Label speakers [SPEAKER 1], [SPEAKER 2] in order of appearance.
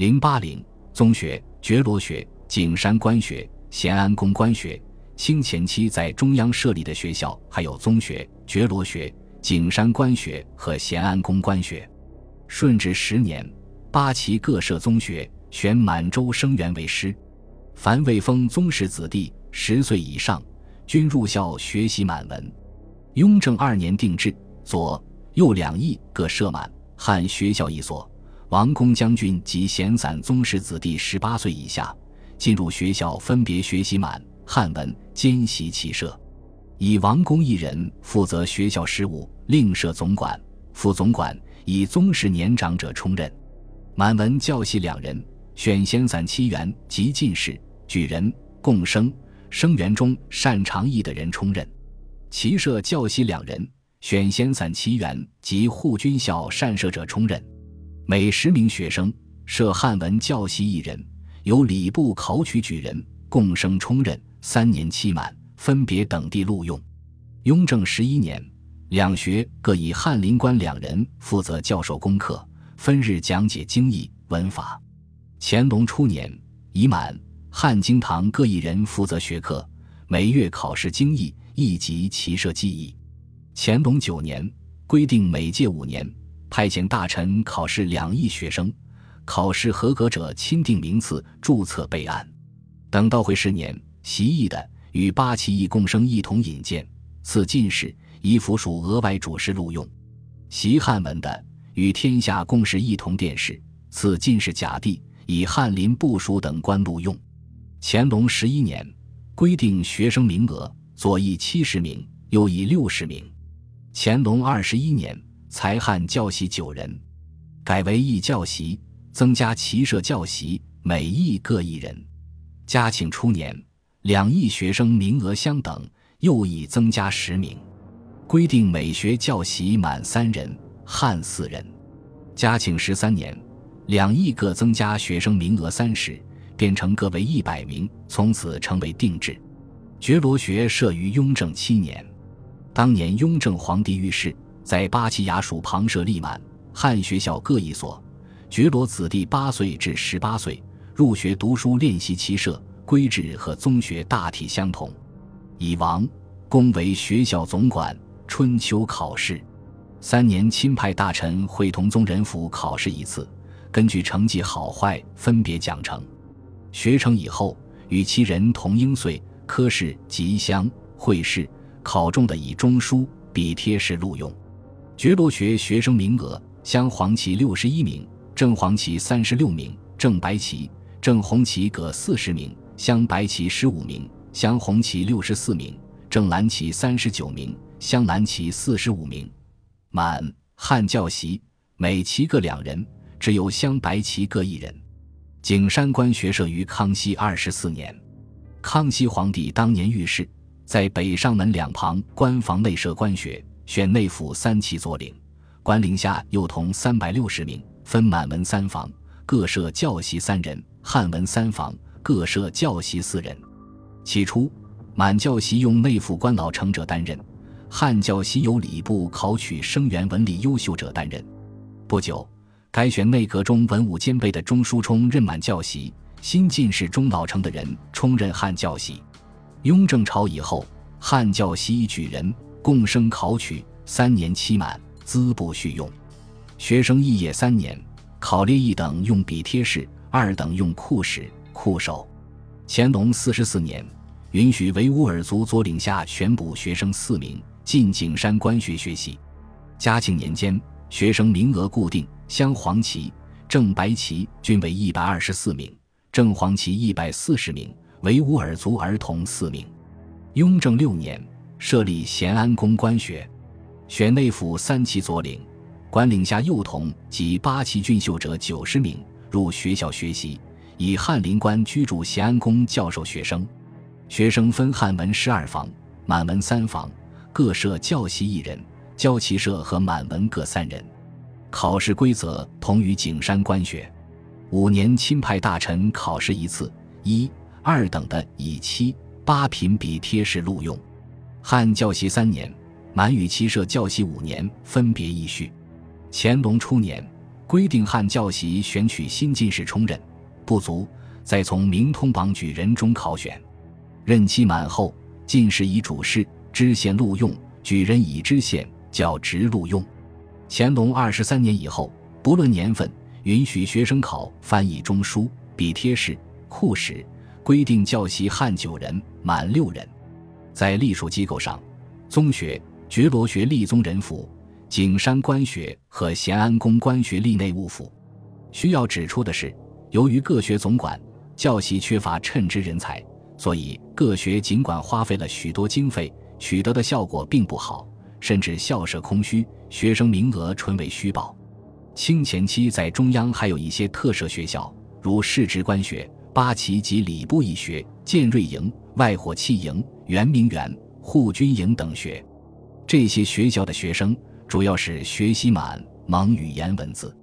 [SPEAKER 1] 零八零宗学、觉罗学、景山官学、咸安宫官学。清前期在中央设立的学校还有宗学、觉罗学、景山官学和咸安宫官学。顺治十年，八旗各设宗学，选满洲生员为师。凡未封宗室子弟十岁以上，均入校学习满文。雍正二年定制，左右两翼各设满汉学校一所。王公将军及闲散宗室子弟十八岁以下，进入学校分别学习满。汉文兼习骑射，以王公一人负责学校事务，另设总管、副总管，以宗室年长者充任。满文教习两人，选闲散七员及进士、举人、贡生、生员中擅长义的人充任。骑射教习两人，选闲散七员及护军校善射者充任。每十名学生设汉文教习一人，由礼部考取举人、共生充任。三年期满，分别等地录用。雍正十一年，两学各以翰林官两人负责教授功课，分日讲解经义文法。乾隆初年，已满、汉经堂各一人负责学科，每月考试经义，亦及骑射技艺。乾隆九年，规定每届五年派遣大臣考试两亿学生，考试合格者钦定名次，注册备案。等到会十年。习义的与八旗义共生一同引荐，赐进士，以附属额外主事录用；习汉文的与天下共事一同殿试，赐进士甲第，以翰林部属等官录用。乾隆十一年，规定学生名额，左翼七十名，右翼六十名。乾隆二十一年，才汉教习九人，改为义教习，增加骑射教习，每役各一人。嘉庆初年。两亿学生名额相等，又已增加十名，规定每学教习满三人，汉四人。嘉庆十三年，两亿各增加学生名额三十，变成各为一百名，从此成为定制。觉罗学设于雍正七年，当年雍正皇帝御史在八旗衙署旁设立满汉学校各一所，觉罗子弟八岁至十八岁入学读书练习骑射。规制和宗学大体相同，以王公为学校总管。春秋考试，三年钦派大臣会同宗人府考试一次，根据成绩好坏分别奖惩。学成以后，与其人同应岁科试、吉乡会试，考中的以中书、笔帖式录用。觉罗学学生名额：镶黄旗六十一名，正黄旗三十六名，正白旗、正红旗各四十名。镶白旗十五名，镶红旗六十四名，正蓝旗三十九名，镶蓝旗四十五名。满汉教习每旗各两人，只有镶白旗各一人。景山官学设于康熙二十四年，康熙皇帝当年御史，在北上门两旁官房内设官学，选内府三旗佐领，官领下又同三百六十名，分满文三房，各设教习三人，汉文三房。各设教习四人，起初满教习用内府官老成者担任，汉教习由礼部考取生源文理优秀者担任。不久，该选内阁中文武兼备的中书冲任满教习，新进士中老成的人充任汉教习。雍正朝以后，汉教习举人共生考取三年期满，资不续用。学生肄业三年，考列一等用笔帖式，二等用库史。库守，乾隆四十四年，允许维吾尔族左领下选补学生四名进景山官学学习。嘉庆年间，学生名额固定，镶黄旗、正白旗均为一百二十四名，正黄旗一百四十名，维吾尔族儿童四名。雍正六年，设立咸安宫官学，选内府三旗左领，官领下幼童及八旗俊秀者九十名入学校学习。以翰林官居住咸安宫教授学生，学生分汉文十二房、满文三房，各设教习一人，教旗社和满文各三人。考试规则同于景山官学，五年钦派大臣考试一次，一、二等的以七、八品笔贴式录用。汉教习三年，满语旗社教习五年，分别议序。乾隆初年。规定汉教习选取新进士充任，不足再从明通榜举人中考选。任期满后，进士以主事，知县录用；举人以知县教职录用。乾隆二十三年以后，不论年份，允许学生考翻译中书、笔帖士、库史，规定教习汉九人，满六人。在隶属机构上，宗学、觉罗学立宗人府。景山官学和咸安宫官学立内务府。需要指出的是，由于各学总管教习缺乏称职人才，所以各学尽管花费了许多经费，取得的效果并不好，甚至校舍空虚，学生名额纯为虚报。清前期在中央还有一些特设学校，如士职官学、八旗及礼部一学、建瑞营、外火器营、圆明园、护军营等学。这些学校的学生。主要是学习满蒙语言文字。